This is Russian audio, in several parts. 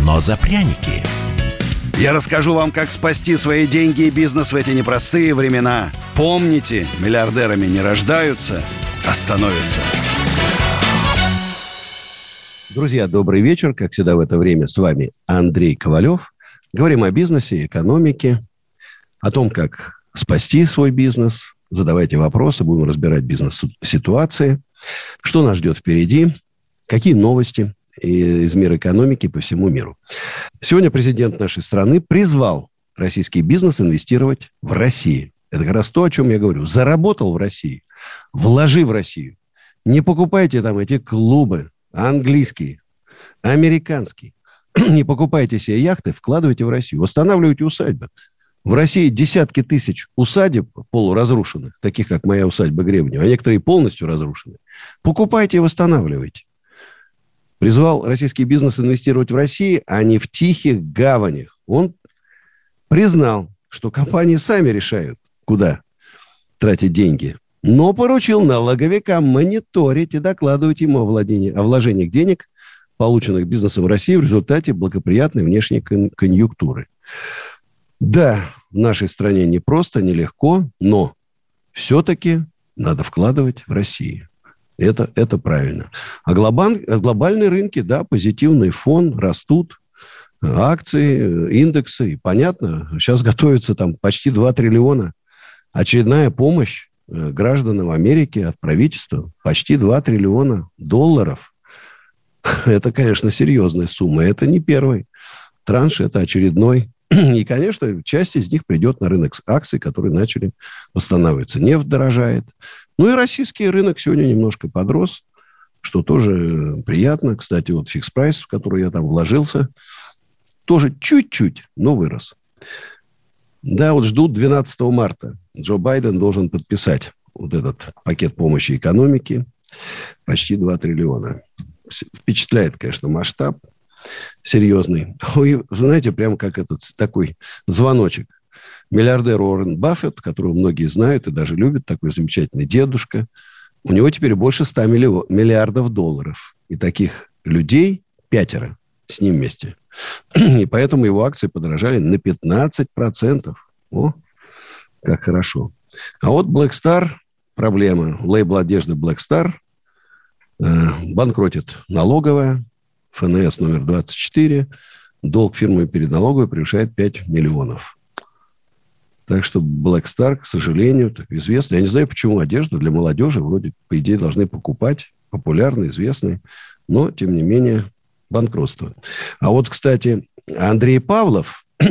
но за пряники. Я расскажу вам, как спасти свои деньги и бизнес в эти непростые времена. Помните, миллиардерами не рождаются, а становятся. Друзья, добрый вечер. Как всегда в это время с вами Андрей Ковалев. Говорим о бизнесе, экономике, о том, как спасти свой бизнес. Задавайте вопросы, будем разбирать бизнес-ситуации. Что нас ждет впереди? Какие новости из мира экономики по всему миру? Сегодня президент нашей страны призвал российский бизнес инвестировать в Россию. Это как раз то, о чем я говорю. Заработал в России, вложи в Россию. Не покупайте там эти клубы английские, американские. Не покупайте себе яхты, вкладывайте в Россию. Восстанавливайте усадьбы. В России десятки тысяч усадеб полуразрушенных, таких как моя усадьба Гребнева, а некоторые полностью разрушены. Покупайте и восстанавливайте. Призвал российский бизнес инвестировать в Россию, а не в тихих гаванях. Он признал, что компании сами решают, куда тратить деньги. Но поручил налоговикам мониторить и докладывать ему о, владении, о вложениях денег, полученных бизнесом в России в результате благоприятной внешней конъюнктуры. Да, в нашей стране непросто, нелегко, но все-таки надо вкладывать в Россию. Это, это правильно. А глобаль, глобальные рынки, да, позитивный фон, растут акции, индексы. И понятно, сейчас готовится там почти 2 триллиона. Очередная помощь э, гражданам Америки от правительства. Почти 2 триллиона долларов. Это, конечно, серьезная сумма. Это не первый транш, это очередной и, конечно, часть из них придет на рынок акций, которые начали восстанавливаться. Нефть дорожает. Ну и российский рынок сегодня немножко подрос, что тоже приятно. Кстати, вот фикс прайс, в который я там вложился, тоже чуть-чуть, но вырос. Да, вот ждут 12 марта. Джо Байден должен подписать вот этот пакет помощи экономике. Почти 2 триллиона. Впечатляет, конечно, масштаб серьезный. Вы знаете, прямо как этот такой звоночек. Миллиардер Уоррен Баффет, которого многие знают и даже любят, такой замечательный дедушка, у него теперь больше 100 миллиардов долларов. И таких людей пятеро с ним вместе. И поэтому его акции подорожали на 15%. О, как хорошо. А вот Black Star проблема. Лейбл одежды Black Star э, банкротит налоговая, ФНС номер 24, долг фирмы перед налоговой превышает 5 миллионов. Так что Black Star, к сожалению, так известно. Я не знаю, почему одежду для молодежи вроде, по идее, должны покупать. Популярный, известный. Но, тем не менее, банкротство. А вот, кстати, Андрей Павлов,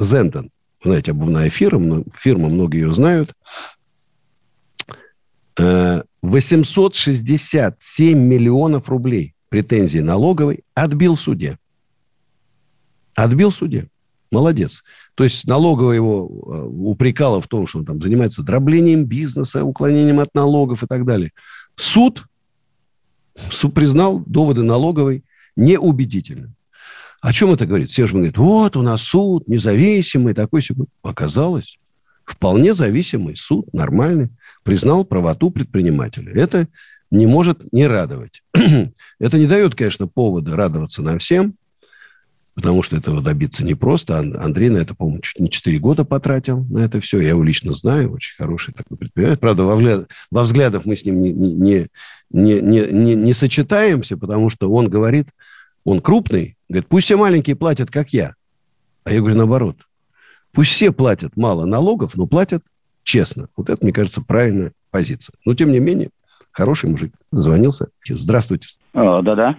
Зенден, знаете, обувная фирма, фирма, многие ее знают, 867 э, миллионов рублей претензии налоговой, отбил в суде. Отбил в суде. Молодец. То есть налоговая его э, упрекала в том, что он там занимается дроблением бизнеса, уклонением от налогов и так далее. Суд, суд признал доводы налоговой неубедительными. О чем это говорит? Все же говорят, вот у нас суд независимый, такой себе. Оказалось, вполне зависимый суд, нормальный, признал правоту предпринимателя. Это не может не радовать. это не дает, конечно, повода радоваться нам всем, потому что этого добиться непросто. Андрей на это, по-моему, чуть не 4 года потратил на это все. Я его лично знаю, очень хороший такой предприниматель. Правда, во, взгляд, во взглядах мы с ним не, не, не, не, не, не сочетаемся, потому что он говорит, он крупный, говорит, пусть все маленькие платят, как я. А я говорю, наоборот. Пусть все платят мало налогов, но платят честно. Вот это, мне кажется, правильная позиция. Но, тем не менее, Хороший мужик. Звонился. Здравствуйте. Да-да.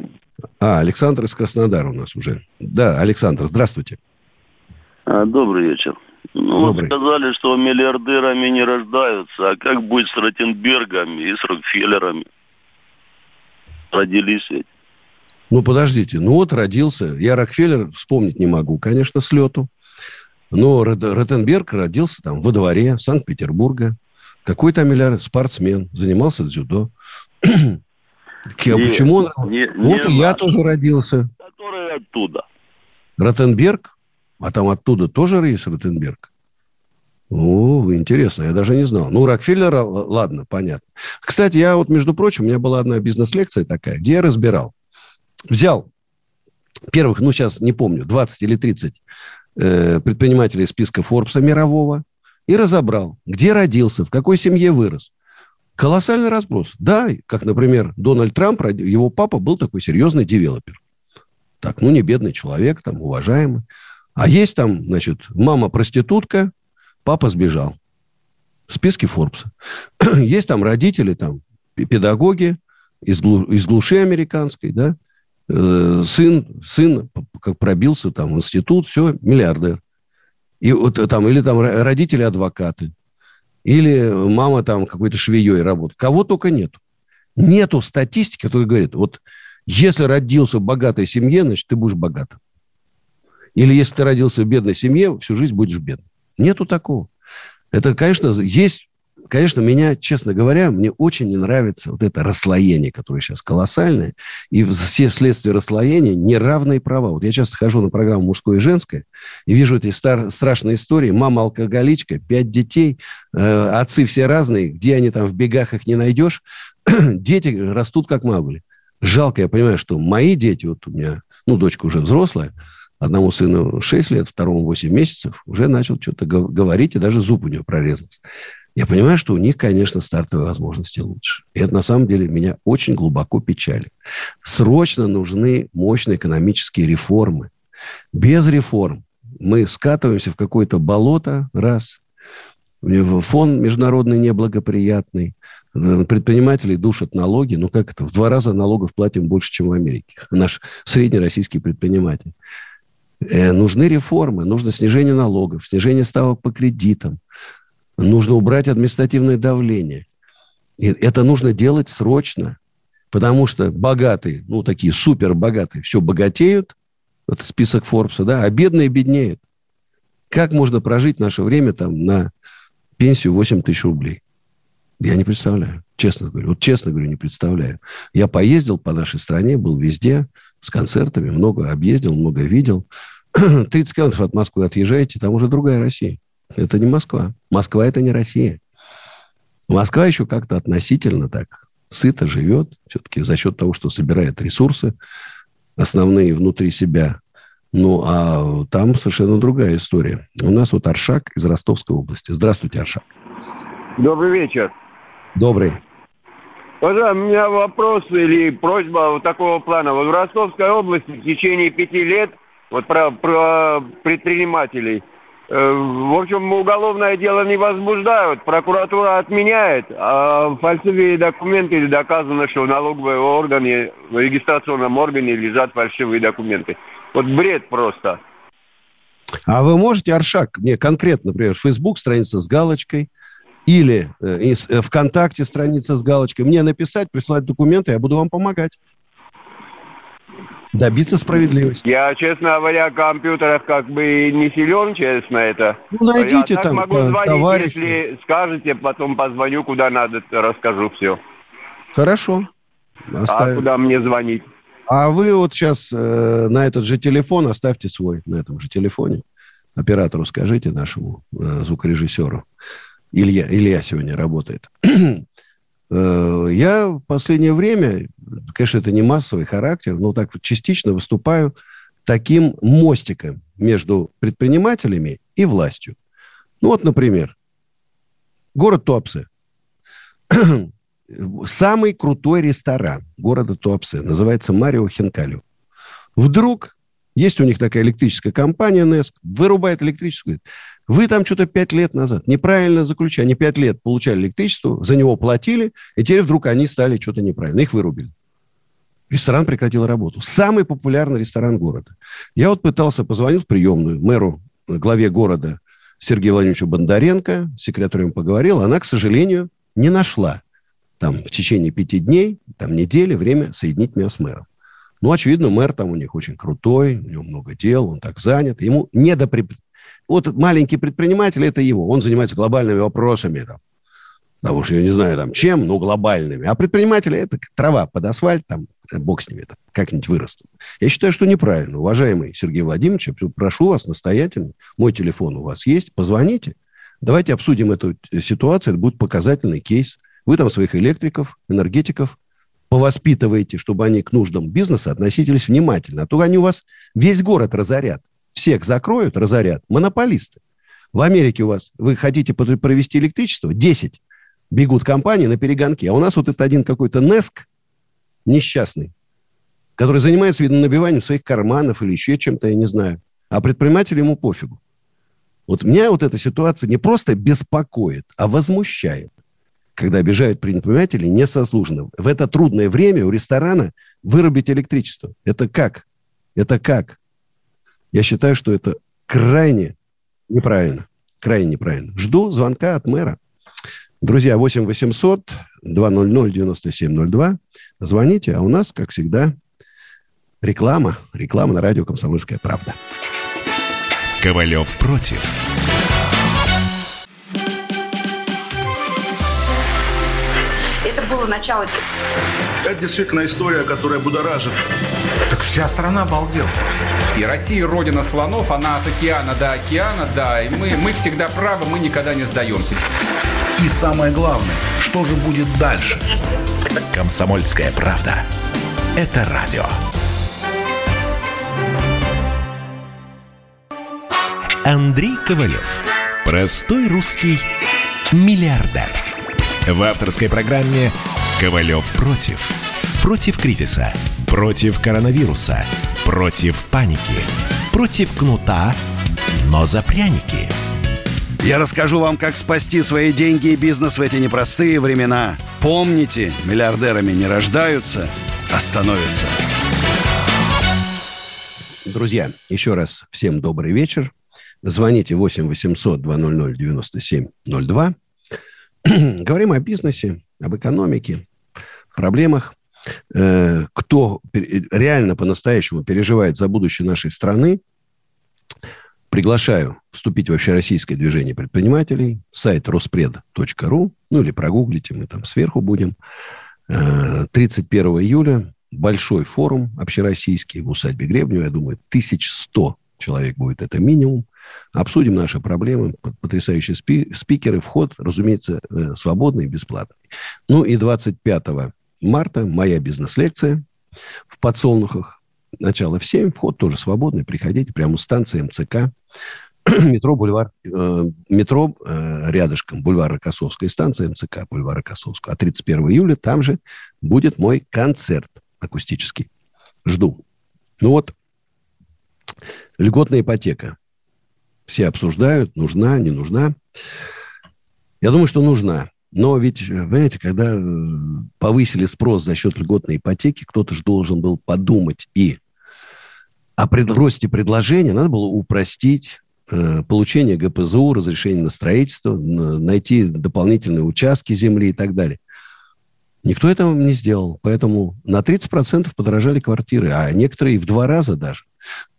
А, Александр из Краснодара у нас уже. Да, Александр, здравствуйте. А, добрый вечер. Ну, Добрый. вот сказали, что миллиардерами не рождаются. А как будет с Ротенбергами и с Рокфеллерами? Родились ведь. Ну, подождите. Ну, вот родился. Я Рокфеллер вспомнить не могу, конечно, с лету. Но Ротенберг родился там во дворе Санкт-Петербурга. Какой там миллиард спортсмен, занимался дзюдо. А почему он? Не, вот не и я тоже родился. Который оттуда. Ротенберг? А там оттуда тоже есть Ротенберг? О, интересно, я даже не знал. Ну, Рокфеллера, ладно, понятно. Кстати, я вот, между прочим, у меня была одна бизнес-лекция такая, где я разбирал. Взял первых, ну, сейчас не помню, 20 или 30 э, предпринимателей списка Форбса мирового и разобрал, где родился, в какой семье вырос. Колоссальный разброс. Да, как, например, Дональд Трамп, его папа был такой серьезный девелопер. Так, ну, не бедный человек, там, уважаемый. А есть там, значит, мама проститутка, Папа сбежал. В списке Форбса. Есть там родители, там педагоги из, глу, из глуши американской, да, э, сын, сын как пробился там в институт, все, миллиардер. И вот там, или там родители адвокаты, или мама там какой-то швеей работает. Кого только нету. Нету статистики, которая говорит, вот если родился в богатой семье, значит, ты будешь богатым. Или если ты родился в бедной семье, всю жизнь будешь бедным. Нету такого. Это, конечно, есть конечно, меня, честно говоря, мне очень не нравится вот это расслоение, которое сейчас колоссальное. И все следствия расслоения – неравные права. Вот я часто хожу на программу «Мужское и женское» и вижу эти стар- страшные истории. Мама алкоголичка, пять детей, э, отцы все разные, где они там в бегах их не найдешь. дети растут как магули. Жалко, я понимаю, что мои дети, вот у меня, ну, дочка уже взрослая – Одному сыну 6 лет, второму 8 месяцев, уже начал что-то говорить, и даже зуб у него прорезался. Я понимаю, что у них, конечно, стартовые возможности лучше. И это, на самом деле, меня очень глубоко печалит. Срочно нужны мощные экономические реформы. Без реформ мы скатываемся в какое-то болото, раз, фон международный неблагоприятный, предпринимателей душат налоги, ну как это, в два раза налогов платим больше, чем в Америке. Наш средний российский предприниматель. Э, нужны реформы, нужно снижение налогов, снижение ставок по кредитам, нужно убрать административное давление. И это нужно делать срочно, потому что богатые, ну, такие супер богатые, все богатеют, это список Форбса, да, а бедные беднеют. Как можно прожить наше время там на пенсию 8 тысяч рублей? Я не представляю, честно говорю. Вот честно говорю, не представляю. Я поездил по нашей стране, был везде, с концертами, много объездил, много видел. 30 километров от Москвы отъезжаете, там уже другая Россия. Это не Москва. Москва – это не Россия. Москва еще как-то относительно так сыто живет, все-таки за счет того, что собирает ресурсы основные внутри себя. Ну, а там совершенно другая история. У нас вот Аршак из Ростовской области. Здравствуйте, Аршак. Добрый вечер. Добрый. Пожалуйста, у меня вопрос или просьба вот такого плана. Вот в Ростовской области в течение пяти лет, вот про, про предпринимателей, в общем, уголовное дело не возбуждают, прокуратура отменяет, а фальшивые документы доказано, что в налоговой органе, в регистрационном органе лежат фальшивые документы. Вот бред просто. А вы можете, Аршак, мне конкретно, например, Facebook страница с галочкой – или э, э, ВКонтакте страница с галочкой, мне написать, прислать документы, я буду вам помогать. Добиться справедливости. Я, честно говоря, в компьютерах как бы не силен, честно, это. Ну, найдите я там могу э, звонить, товарища. если скажете, потом позвоню, куда надо, расскажу все. Хорошо. Оставим. А куда мне звонить? А вы вот сейчас э, на этот же телефон оставьте свой, на этом же телефоне. Оператору скажите, нашему э, звукорежиссеру. Илья, Илья сегодня работает. Э, я в последнее время, конечно, это не массовый характер, но так частично выступаю таким мостиком между предпринимателями и властью. Ну вот, например, город Туапсе. Самый крутой ресторан города Туапсе называется Марио Хинкалю. Вдруг есть у них такая электрическая компания НЕСК, вырубает электрическую. Вы там что-то пять лет назад неправильно заключали. Они пять лет получали электричество, за него платили, и теперь вдруг они стали что-то неправильно. Их вырубили. Ресторан прекратил работу. Самый популярный ресторан города. Я вот пытался позвонить в приемную мэру, главе города Сергею Владимировичу Бондаренко, с секретарем поговорил. Она, к сожалению, не нашла там в течение пяти дней, там недели время соединить меня с мэром. Ну, очевидно, мэр там у них очень крутой, у него много дел, он так занят. Ему не до... Вот маленький предприниматель – это его. Он занимается глобальными вопросами. Там. Потому что, я не знаю, там, чем, но глобальными. А предприниматели – это трава под асфальт, там, бог с ними, там, как-нибудь вырастут. Я считаю, что неправильно. Уважаемый Сергей Владимирович, прошу вас настоятельно, мой телефон у вас есть, позвоните. Давайте обсудим эту ситуацию, это будет показательный кейс. Вы там своих электриков, энергетиков повоспитываете, чтобы они к нуждам бизнеса относились внимательно. А то они у вас весь город разорят. Всех закроют, разорят. Монополисты. В Америке у вас, вы хотите провести электричество, 10 бегут компании на перегонки. А у нас вот это один какой-то Неск несчастный, который занимается, видно, набиванием своих карманов или еще чем-то, я не знаю. А предпринимателю ему пофигу. Вот меня вот эта ситуация не просто беспокоит, а возмущает когда обижают предпринимателей несослуженно. В это трудное время у ресторана вырубить электричество. Это как? Это как? Я считаю, что это крайне неправильно. Крайне неправильно. Жду звонка от мэра. Друзья, 8 800 200 9702. Звоните, а у нас, как всегда, реклама. Реклама на радио «Комсомольская правда». Ковалев против. было начало. Это действительно история, которая будоражит. Так вся страна обалдела. И Россия родина слонов, она от океана до океана, да. И мы, мы всегда правы, мы никогда не сдаемся. И самое главное, что же будет дальше? Комсомольская правда. Это радио. Андрей Ковалев. Простой русский миллиардер. В авторской программе «Ковалев против». Против кризиса, против коронавируса, против паники, против кнута, но за пряники. Я расскажу вам, как спасти свои деньги и бизнес в эти непростые времена. Помните, миллиардерами не рождаются, а становятся. Друзья, еще раз всем добрый вечер. Звоните 8 800 200 9702. Говорим о бизнесе, об экономике, проблемах. Э, кто реально по-настоящему переживает за будущее нашей страны, приглашаю вступить в общероссийское движение предпринимателей, сайт роспред.ру, ну или прогуглите, мы там сверху будем. 31 э, июля большой форум общероссийский в усадьбе Гребнева, я думаю, 1100 человек будет это минимум. Обсудим наши проблемы, потрясающие спи- спикеры, вход, разумеется, э, свободный и бесплатный. Ну и 25 марта моя бизнес-лекция в подсолнухах. Начало в 7, вход тоже свободный, приходите, прямо у станции МЦК. метро, бульвар, э, метро э, рядышком, бульвар Рокоссовская, станция МЦК, бульвар Рокоссовская. А 31 июля там же будет мой концерт акустический. Жду. Ну вот, льготная ипотека. Все обсуждают, нужна, не нужна. Я думаю, что нужна. Но ведь, понимаете, когда э, повысили спрос за счет льготной ипотеки, кто-то же должен был подумать и о пред, росте предложения. Надо было упростить э, получение ГПЗУ, разрешение на строительство, найти дополнительные участки земли и так далее. Никто этого не сделал. Поэтому на 30% подорожали квартиры, а некоторые в два раза даже.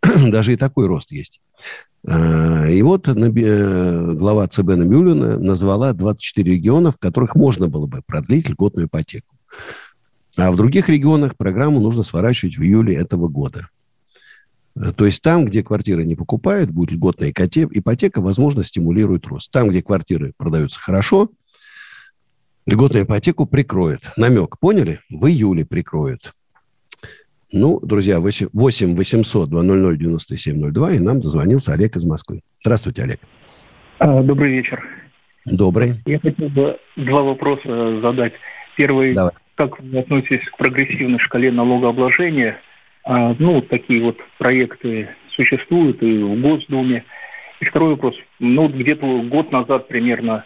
даже и такой рост есть. Э, и вот э, глава ЦБ Набиулина назвала 24 региона, в которых можно было бы продлить льготную ипотеку. А в других регионах программу нужно сворачивать в июле этого года. Э, то есть там, где квартиры не покупают, будет льготная ипотека, возможно, стимулирует рост. Там, где квартиры продаются хорошо, льготную ипотеку прикроют. Намек, поняли? В июле прикроют. Ну, друзья, 8 800 200 9702, и нам дозвонился Олег из Москвы. Здравствуйте, Олег. А, добрый вечер. Добрый. Я хотел бы два вопроса задать. Первый, Давай. как вы относитесь к прогрессивной шкале налогообложения? А, ну, такие вот проекты существуют и в Госдуме. И второй вопрос. Ну, где-то год назад примерно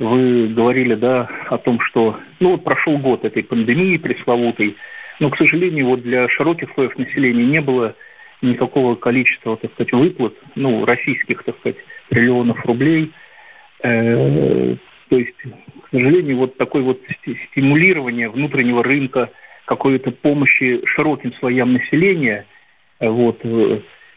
вы говорили, да, о том, что, ну, вот прошел год этой пандемии пресловутой, но, к сожалению, вот для широких слоев населения не было никакого количества, так сказать, выплат, ну, российских, так сказать, триллионов рублей. Э, то есть, к сожалению, вот такое вот стимулирование внутреннего рынка, какой-то помощи широким слоям населения. Вот,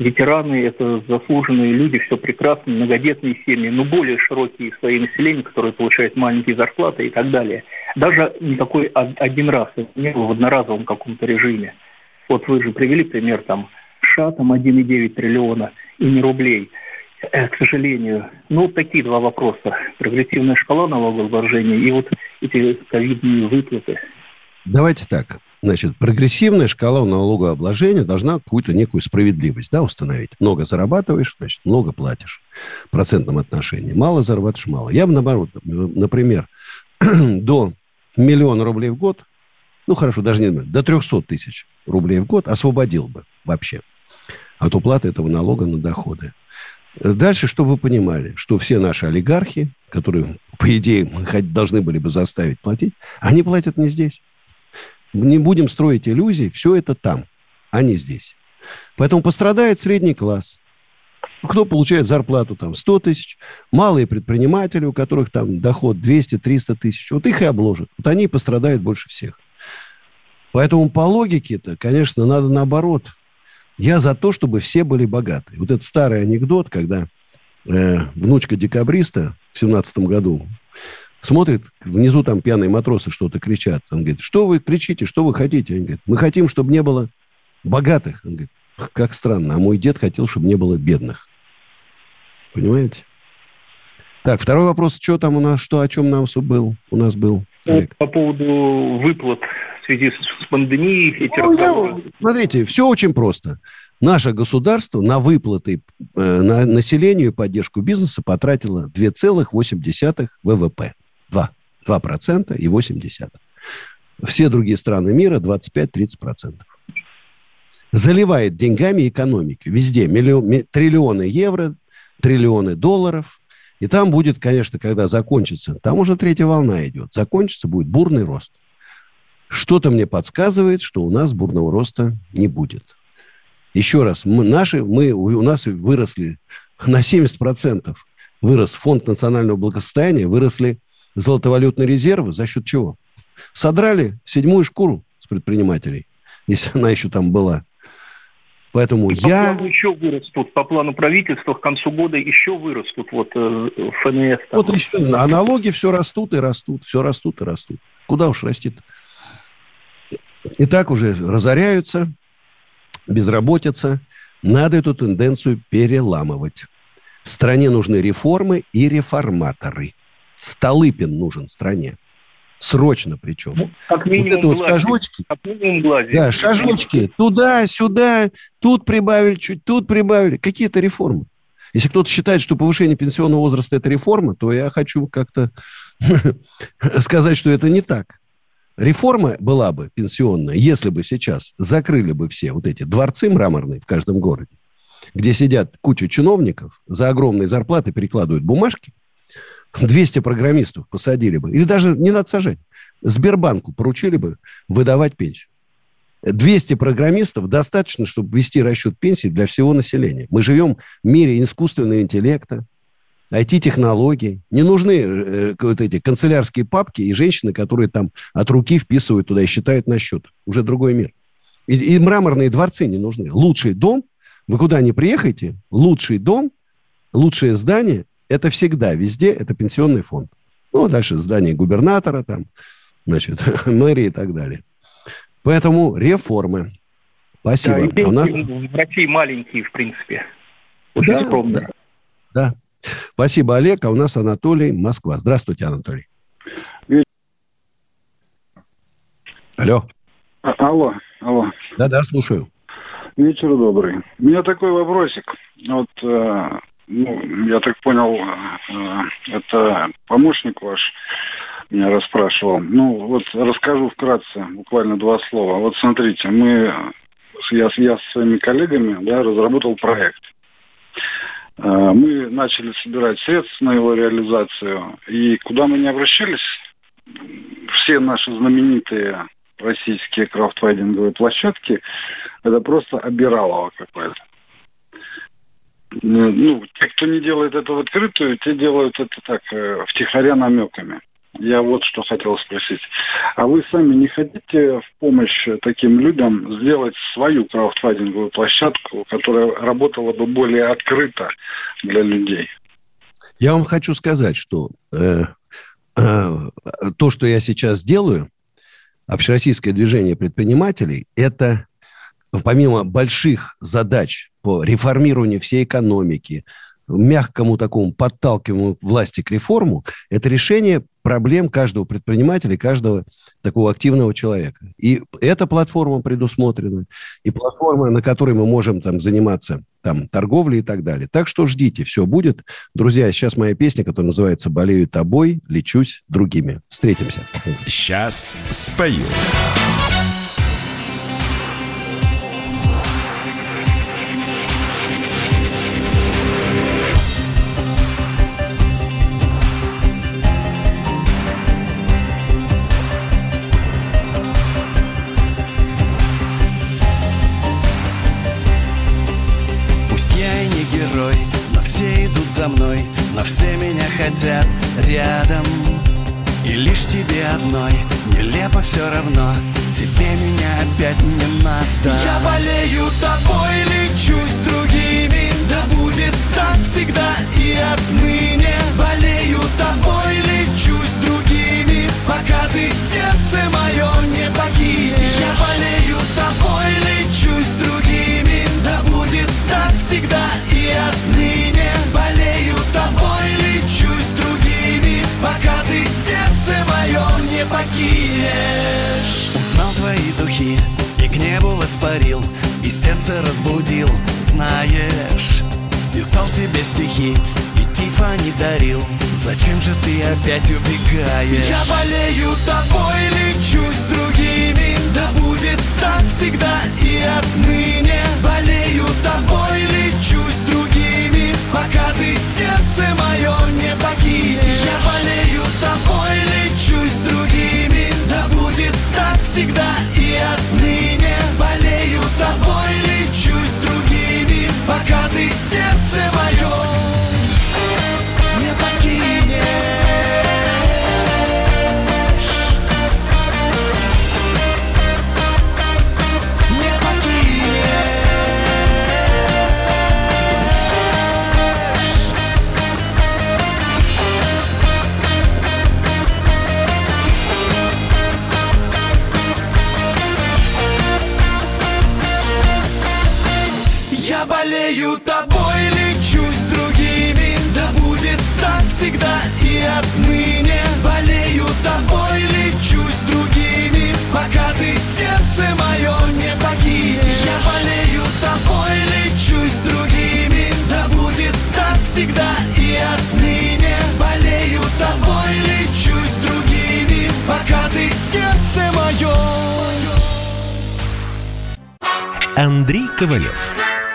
ветераны – это заслуженные люди, все прекрасно, многодетные семьи, но более широкие слои населения, которые получают маленькие зарплаты и так далее. Даже не такой один раз, не было в одноразовом каком-то режиме. Вот вы же привели пример там США, там 1,9 триллиона и не рублей – Э, к сожалению. Ну, такие два вопроса. Прогрессивная шкала налогообложения и вот эти ковидные выплаты. Давайте так. Значит, прогрессивная шкала налогообложения должна какую-то некую справедливость да, установить. Много зарабатываешь, значит, много платишь в процентном отношении. Мало зарабатываешь, мало. Я бы, наоборот, например, до миллиона рублей в год, ну, хорошо, даже не до 300 тысяч рублей в год освободил бы вообще от уплаты этого налога на доходы. Дальше, чтобы вы понимали, что все наши олигархи, которые, по идее, мы должны были бы заставить платить, они платят не здесь. Не будем строить иллюзий, все это там, а не здесь. Поэтому пострадает средний класс. Кто получает зарплату там 100 тысяч, малые предприниматели, у которых там доход 200-300 тысяч, вот их и обложат. Вот они пострадают больше всех. Поэтому по логике-то, конечно, надо наоборот – я за то, чтобы все были богаты. Вот этот старый анекдот, когда э, внучка декабриста в семнадцатом году смотрит, внизу там пьяные матросы что-то кричат. Он говорит, что вы кричите, что вы хотите? Они говорят, мы хотим, чтобы не было богатых. Он говорит, как странно, а мой дед хотел, чтобы не было бедных. Понимаете? Так, второй вопрос, что там у нас, что, о чем нам был, у нас был? Олег. По поводу выплат в связи с пандемией. Эти ну, я, смотрите, все очень просто. Наше государство на выплаты э, на населению и поддержку бизнеса потратило 2,8 ВВП. 2. 2% и 8 Все другие страны мира 25-30%. Заливает деньгами экономики. Везде миллион, триллионы евро, триллионы долларов. И там будет, конечно, когда закончится, там уже третья волна идет, закончится, будет бурный рост. Что-то мне подсказывает, что у нас бурного роста не будет. Еще раз, мы, наши, мы, у нас выросли на 70% вырос фонд национального благосостояния, выросли золотовалютные резервы. За счет чего? Содрали седьмую шкуру с предпринимателей, если она еще там была. Поэтому и я... По плану еще вырастут, по плану правительства к концу года еще вырастут вот э, ФНС. Там. Вот еще, а налоги все растут и растут, все растут и растут. Куда уж растет? и так уже разоряются, безработица. Надо эту тенденцию переламывать. Стране нужны реформы и реформаторы. Столыпин нужен стране. Срочно причем. Ну, как минимум вот это вот шажочки. Как минимум Да, шажочки. Туда, сюда, тут прибавили чуть, тут прибавили. Какие-то реформы. Если кто-то считает, что повышение пенсионного возраста – это реформа, то я хочу как-то сказать, что это не так. Реформа была бы пенсионная, если бы сейчас закрыли бы все вот эти дворцы мраморные в каждом городе, где сидят куча чиновников, за огромные зарплаты перекладывают бумажки, 200 программистов посадили бы, или даже не надо сажать, Сбербанку поручили бы выдавать пенсию. 200 программистов достаточно, чтобы вести расчет пенсии для всего населения. Мы живем в мире искусственного интеллекта, IT-технологий. Не нужны э, вот эти канцелярские папки и женщины, которые там от руки вписывают туда и считают на счет. Уже другой мир. И, и мраморные дворцы не нужны. Лучший дом, вы куда ни приехаете, лучший дом, лучшее здание, это всегда, везде, это пенсионный фонд. Ну, дальше здание губернатора, там, значит, мэрии и так далее. Поэтому реформы. Спасибо. Да, и а у нас... в России маленькие, в принципе. Очень да, скромные. Да, да. Спасибо, Олег. А у нас Анатолий, Москва. Здравствуйте, Анатолий. Алло. А, алло, алло. Да-да, слушаю. Вечер добрый. У меня такой вопросик. Вот, э, ну, я так понял, э, это помощник ваш меня расспрашивал. Ну, вот расскажу вкратце, буквально два слова. Вот смотрите, мы, я, я с своими коллегами, да, разработал проект. Э, мы начали собирать средства на его реализацию. И куда мы не обращались, все наши знаменитые российские крафтвайдинговые площадки, это просто обиралово какое-то. Ну, те, кто не делает это в открытую, те делают это так, э, втихаря намеками. я вот что хотел спросить. А вы сами не хотите в помощь таким людям сделать свою краудфандинговую площадку, которая работала бы более открыто для людей? Я вам хочу сказать, что э, э, то, что я сейчас делаю, общероссийское движение предпринимателей, это помимо больших задач по реформированию всей экономики, мягкому такому подталкиванию власти к реформу, это решение проблем каждого предпринимателя, каждого такого активного человека. И эта платформа предусмотрена, и платформа, на которой мы можем там заниматься там, торговлей и так далее. Так что ждите, все будет. Друзья, сейчас моя песня, которая называется «Болею тобой, лечусь другими». Встретимся. Сейчас спою. за духи и к небу воспарил И сердце разбудил, знаешь Писал тебе стихи и тифа не дарил. Зачем же ты опять убегаешь? Я болею тобой, лечусь другими. Да будет так всегда и отныне. Болею тобой, лечусь другими. Пока ты сердце мое не покинешь. Я болею тобой, лечусь другими. Да будет так всегда другими Пока Болею тобой, лечусь другими. Да будет так всегда и отныне. Болею тобой, лечусь другими. Пока ты сердце мое не покинешь. Я болею тобой, лечусь другими. Да будет так всегда и отныне. Болею тобой, лечусь другими. Пока ты сердце мое. Андрей Ковалев.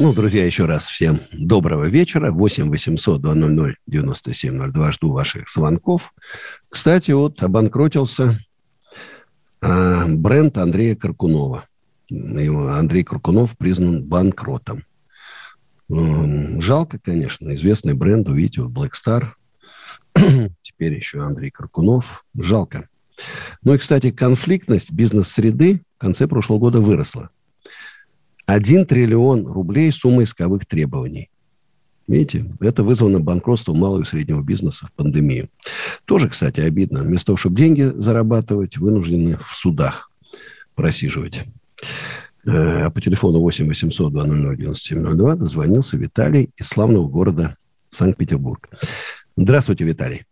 Ну, друзья, еще раз всем доброго вечера. 8 800 200 9702. Жду ваших звонков. Кстати, вот обанкротился а, бренд Андрея Каркунова. Его Андрей Каркунов признан банкротом. М, Жалко, конечно. Известный бренд, увидите, вот Black Star. Теперь еще Андрей Каркунов. Жалко. Ну и, кстати, конфликтность бизнес-среды в конце прошлого года выросла. 1 триллион рублей сумма исковых требований. Видите, это вызвано банкротством малого и среднего бизнеса в пандемию. Тоже, кстати, обидно. Вместо того, чтобы деньги зарабатывать, вынуждены в судах просиживать. Э, А по телефону 8 800 200 9702 дозвонился Виталий из славного города Санкт-Петербург. Здравствуйте, Виталий.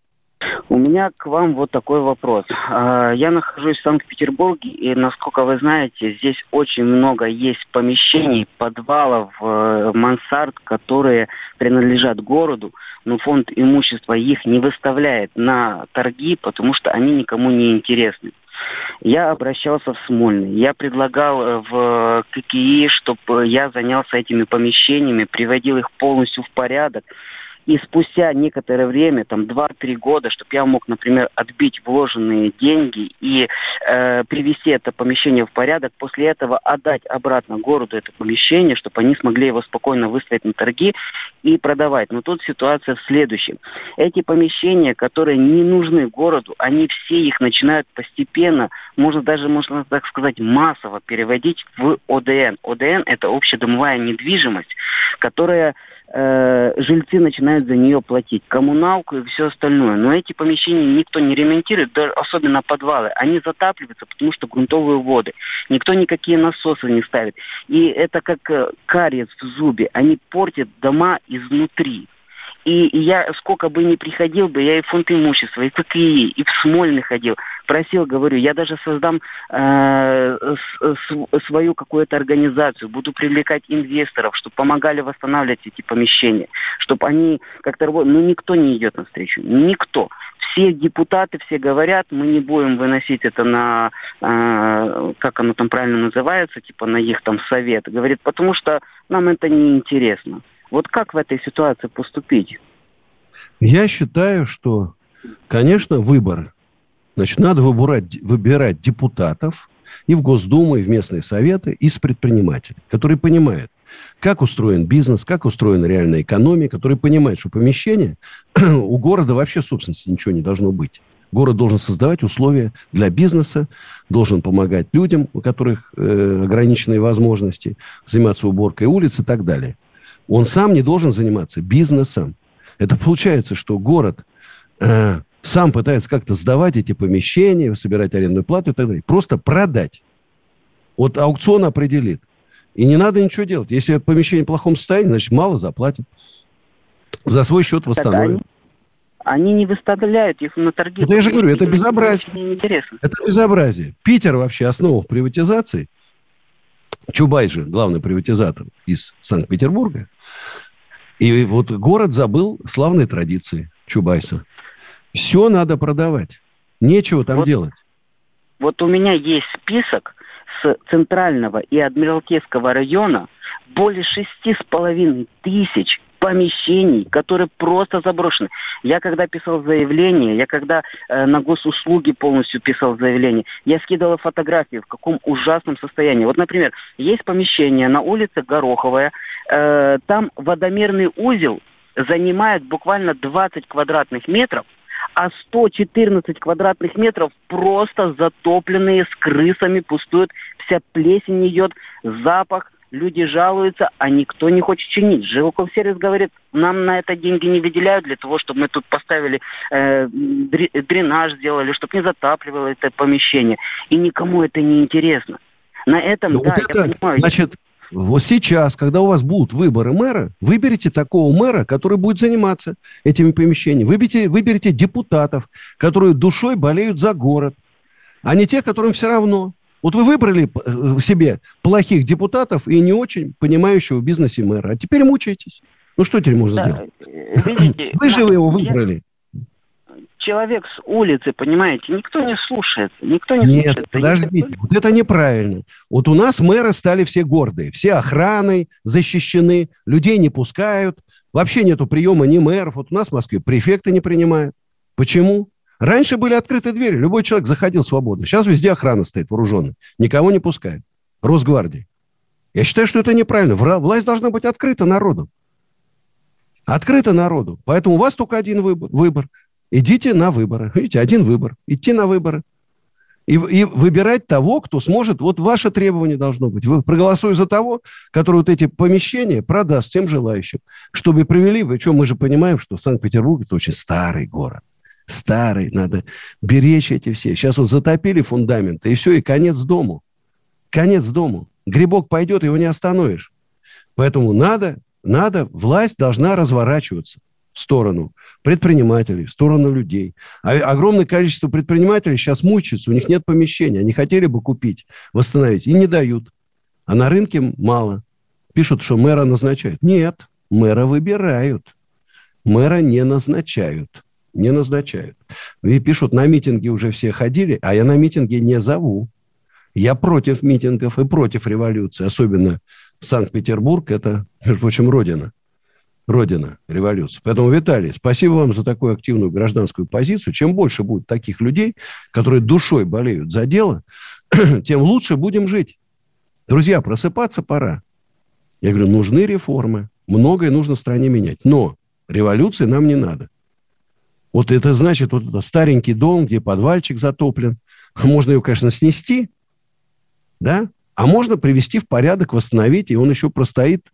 У меня к вам вот такой вопрос. А, я нахожусь в Санкт-Петербурге, и, насколько вы знаете, здесь очень много есть помещений, подвалов, э, мансард, которые принадлежат городу, но фонд имущества их не выставляет на торги, потому что они никому не интересны. Я обращался в Смольный. Я предлагал э, в ККИ, чтобы я занялся этими помещениями, приводил их полностью в порядок. И спустя некоторое время, там 2-3 года, чтобы я мог, например, отбить вложенные деньги и э, привести это помещение в порядок, после этого отдать обратно городу это помещение, чтобы они смогли его спокойно выставить на торги и продавать. Но тут ситуация в следующем. Эти помещения, которые не нужны городу, они все их начинают постепенно, можно даже, можно так сказать, массово переводить в ОДН. ОДН – это общедомовая недвижимость, которая э, жильцы начинают за нее платить, коммуналку и все остальное. Но эти помещения никто не ремонтирует, да, особенно подвалы. Они затапливаются, потому что грунтовые воды. Никто никакие насосы не ставит. И это как э, в зубе. Они портят дома изнутри. И, я сколько бы ни приходил бы, я и фонд имущества, и в ККИ, и в Смольный ходил, просил, говорю, я даже создам э, с, свою какую-то организацию, буду привлекать инвесторов, чтобы помогали восстанавливать эти помещения, чтобы они как-то работали. Но никто не идет навстречу, никто. Все депутаты, все говорят, мы не будем выносить это на, э, как оно там правильно называется, типа на их там совет. Говорит, потому что нам это не интересно. Вот как в этой ситуации поступить? Я считаю, что, конечно, выбор. Значит, надо выбирать, выбирать депутатов и в Госдуму, и в местные советы из предпринимателей, которые понимают, как устроен бизнес, как устроена реальная экономика, которые понимают, что помещение у города вообще собственности ничего не должно быть. Город должен создавать условия для бизнеса, должен помогать людям, у которых э, ограниченные возможности, заниматься уборкой улиц и так далее. Он сам не должен заниматься бизнесом. Это получается, что город э, сам пытается как-то сдавать эти помещения, собирать арендную плату и так далее. Просто продать. Вот аукцион определит. И не надо ничего делать. Если помещение в плохом состоянии, значит, мало заплатят. За свой счет восстановят. Они не выставляют их на торги. Это я же говорю, это безобразие. Это безобразие. Питер вообще основа приватизации. Чубай же главный приватизатор из Санкт-Петербурга. И вот город забыл славные традиции Чубайса. Все надо продавать. Нечего там вот, делать. Вот у меня есть список с Центрального и Адмиралтейского района более шести с половиной тысяч помещений, которые просто заброшены. Я когда писал заявление, я когда э, на госуслуги полностью писал заявление, я скидывал фотографии, в каком ужасном состоянии. Вот, например, есть помещение на улице Гороховая, э, там водомерный узел занимает буквально 20 квадратных метров, а 114 квадратных метров просто затопленные с крысами пустуют, вся плесень идет, запах, люди жалуются, а никто не хочет чинить. Жилкомсервис говорит, нам на это деньги не выделяют для того, чтобы мы тут поставили э, дренаж сделали, чтобы не затапливало это помещение. И никому это не интересно. На этом, да, вот это, я понимаю. Значит, вот сейчас, когда у вас будут выборы мэра, выберите такого мэра, который будет заниматься этими помещениями. Выберите, выберите депутатов, которые душой болеют за город, а не те, которым все равно. Вот вы выбрали э, себе плохих депутатов и не очень понимающего в бизнесе мэра, а теперь мучаетесь. Ну что теперь можно да, сделать? Э, видите, вы же его выбрали. Человек с улицы, понимаете, никто не слушает. Никто не Нет, слушает. подождите, вот это неправильно. Вот у нас мэры стали все гордые, все охраной защищены, людей не пускают, вообще нету приема ни мэров. Вот у нас в Москве префекты не принимают. Почему? Раньше были открыты двери, любой человек заходил свободно. Сейчас везде охрана стоит вооруженная, никого не пускает. Росгвардии. Я считаю, что это неправильно. Власть должна быть открыта народу. Открыта народу. Поэтому у вас только один выбор. выбор. Идите на выборы. Видите, один выбор. Идти на выборы. И, и выбирать того, кто сможет. Вот ваше требование должно быть. Вы проголосуете за того, который вот эти помещения продаст всем желающим, чтобы привели. Причем мы же понимаем, что Санкт-Петербург это очень старый город старый, надо беречь эти все. Сейчас вот затопили фундамент, и все, и конец дому. Конец дому. Грибок пойдет, его не остановишь. Поэтому надо, надо, власть должна разворачиваться. Сторону предпринимателей, в сторону людей. А огромное количество предпринимателей сейчас мучаются, у них нет помещения, они хотели бы купить, восстановить, и не дают. А на рынке мало. Пишут, что мэра назначают. Нет, мэра выбирают. Мэра не назначают. Не назначают. И пишут, на митинги уже все ходили, а я на митинги не зову. Я против митингов и против революции. Особенно Санкт-Петербург – это, между прочим, родина. Родина революции. Поэтому, Виталий, спасибо вам за такую активную гражданскую позицию. Чем больше будет таких людей, которые душой болеют за дело, тем лучше будем жить. Друзья, просыпаться пора. Я говорю, нужны реформы. Многое нужно в стране менять. Но революции нам не надо. Вот это значит, вот это старенький дом, где подвальчик затоплен. Можно его, конечно, снести, да? А можно привести в порядок, восстановить, и он еще простоит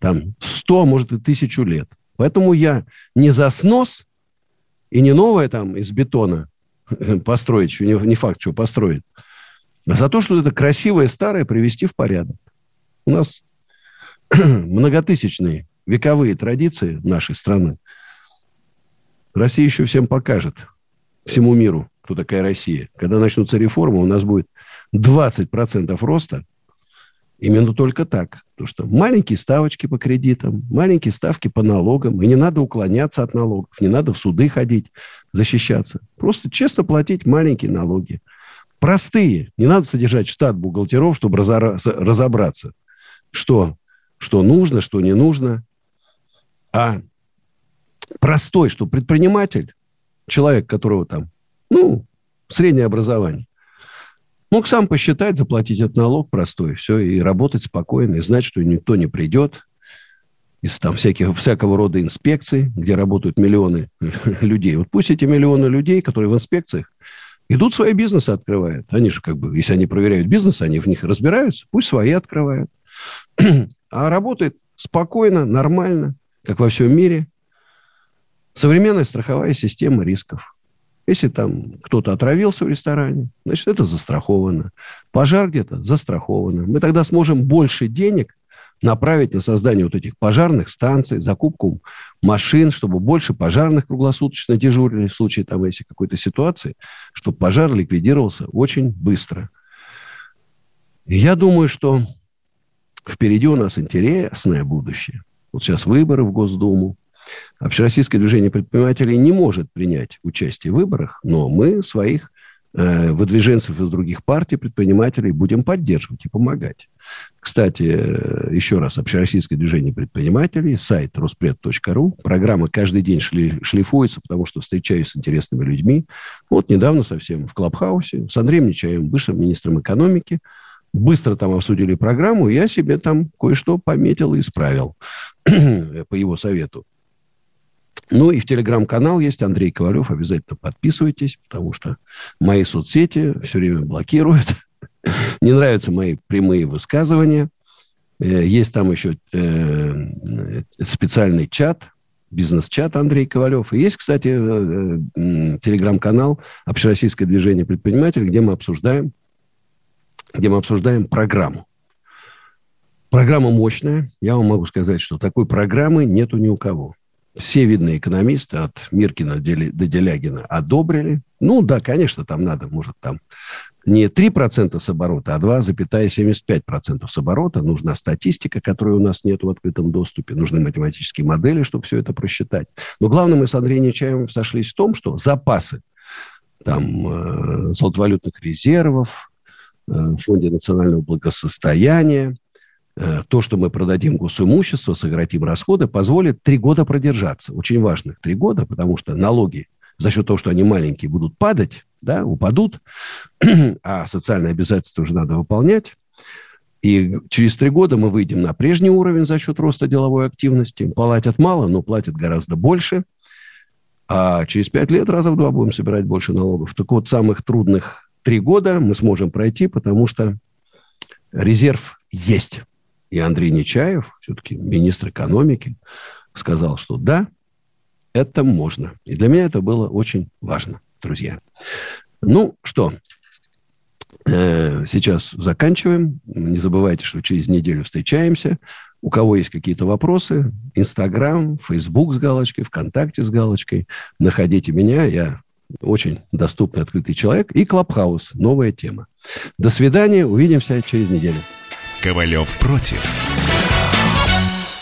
там 100, а может и тысячу лет. Поэтому я не за снос и не новое там из бетона построить, еще не, не факт, что построить, а за то, что это красивое старое привести в порядок. У нас многотысячные вековые традиции нашей страны. Россия еще всем покажет, всему миру, кто такая Россия. Когда начнутся реформы, у нас будет 20% роста именно только так. Потому что маленькие ставочки по кредитам, маленькие ставки по налогам, и не надо уклоняться от налогов, не надо в суды ходить, защищаться. Просто честно платить маленькие налоги. Простые. Не надо содержать штат бухгалтеров, чтобы разобраться, что, что нужно, что не нужно. А простой, что предприниматель, человек, которого там, ну, среднее образование, Мог сам посчитать, заплатить этот налог простой, все, и работать спокойно, и знать, что никто не придет из там всяких, всякого рода инспекций, где работают миллионы людей. Вот пусть эти миллионы людей, которые в инспекциях, идут свои бизнесы открывают. Они же как бы, если они проверяют бизнес, они в них разбираются, пусть свои открывают. А работает спокойно, нормально, как во всем мире. Современная страховая система рисков. Если там кто-то отравился в ресторане, значит, это застраховано. Пожар где-то застраховано. Мы тогда сможем больше денег направить на создание вот этих пожарных станций, закупку машин, чтобы больше пожарных круглосуточно дежурили в случае там, если какой-то ситуации, чтобы пожар ликвидировался очень быстро. Я думаю, что впереди у нас интересное будущее. Вот сейчас выборы в Госдуму. Общероссийское движение предпринимателей не может принять участие в выборах, но мы своих э, выдвиженцев из других партий, предпринимателей будем поддерживать и помогать. Кстати, э, еще раз, Общероссийское движение предпринимателей, сайт ruspred.ru. Программа каждый день шли, шлифуется, потому что встречаюсь с интересными людьми. Вот недавно совсем в Клабхаусе с Андреем Нечаевым, бывшим министром экономики, быстро там обсудили программу, я себе там кое-что пометил и исправил по его совету. Ну и в телеграм-канал есть Андрей Ковалев. Обязательно подписывайтесь, потому что мои соцсети все время блокируют. Не нравятся мои прямые высказывания. Э, есть там еще э, специальный чат, бизнес-чат Андрей Ковалев. И есть, кстати, э, телеграм-канал Общероссийское движение предпринимателей, где мы обсуждаем, где мы обсуждаем программу. Программа мощная. Я вам могу сказать, что такой программы нету ни у кого все видные экономисты, от Миркина до Делягина, одобрили. Ну, да, конечно, там надо, может, там не 3% с оборота, а 2,75% с оборота. Нужна статистика, которой у нас нет в открытом доступе. Нужны математические модели, чтобы все это просчитать. Но главное, мы с Андреем Нечаевым сошлись в том, что запасы там, э, золотовалютных резервов, э, Фонде национального благосостояния, то, что мы продадим госимущество, сократим расходы, позволит три года продержаться. Очень важных три года, потому что налоги за счет того, что они маленькие, будут падать, да, упадут, а социальные обязательства уже надо выполнять. И через три года мы выйдем на прежний уровень за счет роста деловой активности. Платят мало, но платят гораздо больше. А через пять лет раза в два будем собирать больше налогов. Так вот, самых трудных три года мы сможем пройти, потому что резерв есть. И Андрей Нечаев, все-таки министр экономики, сказал, что да, это можно. И для меня это было очень важно, друзья. Ну что, э, сейчас заканчиваем. Не забывайте, что через неделю встречаемся. У кого есть какие-то вопросы, Инстаграм, Фейсбук с галочкой, ВКонтакте с галочкой, находите меня, я очень доступный, открытый человек. И Клабхаус, новая тема. До свидания, увидимся через неделю. Ковалев против.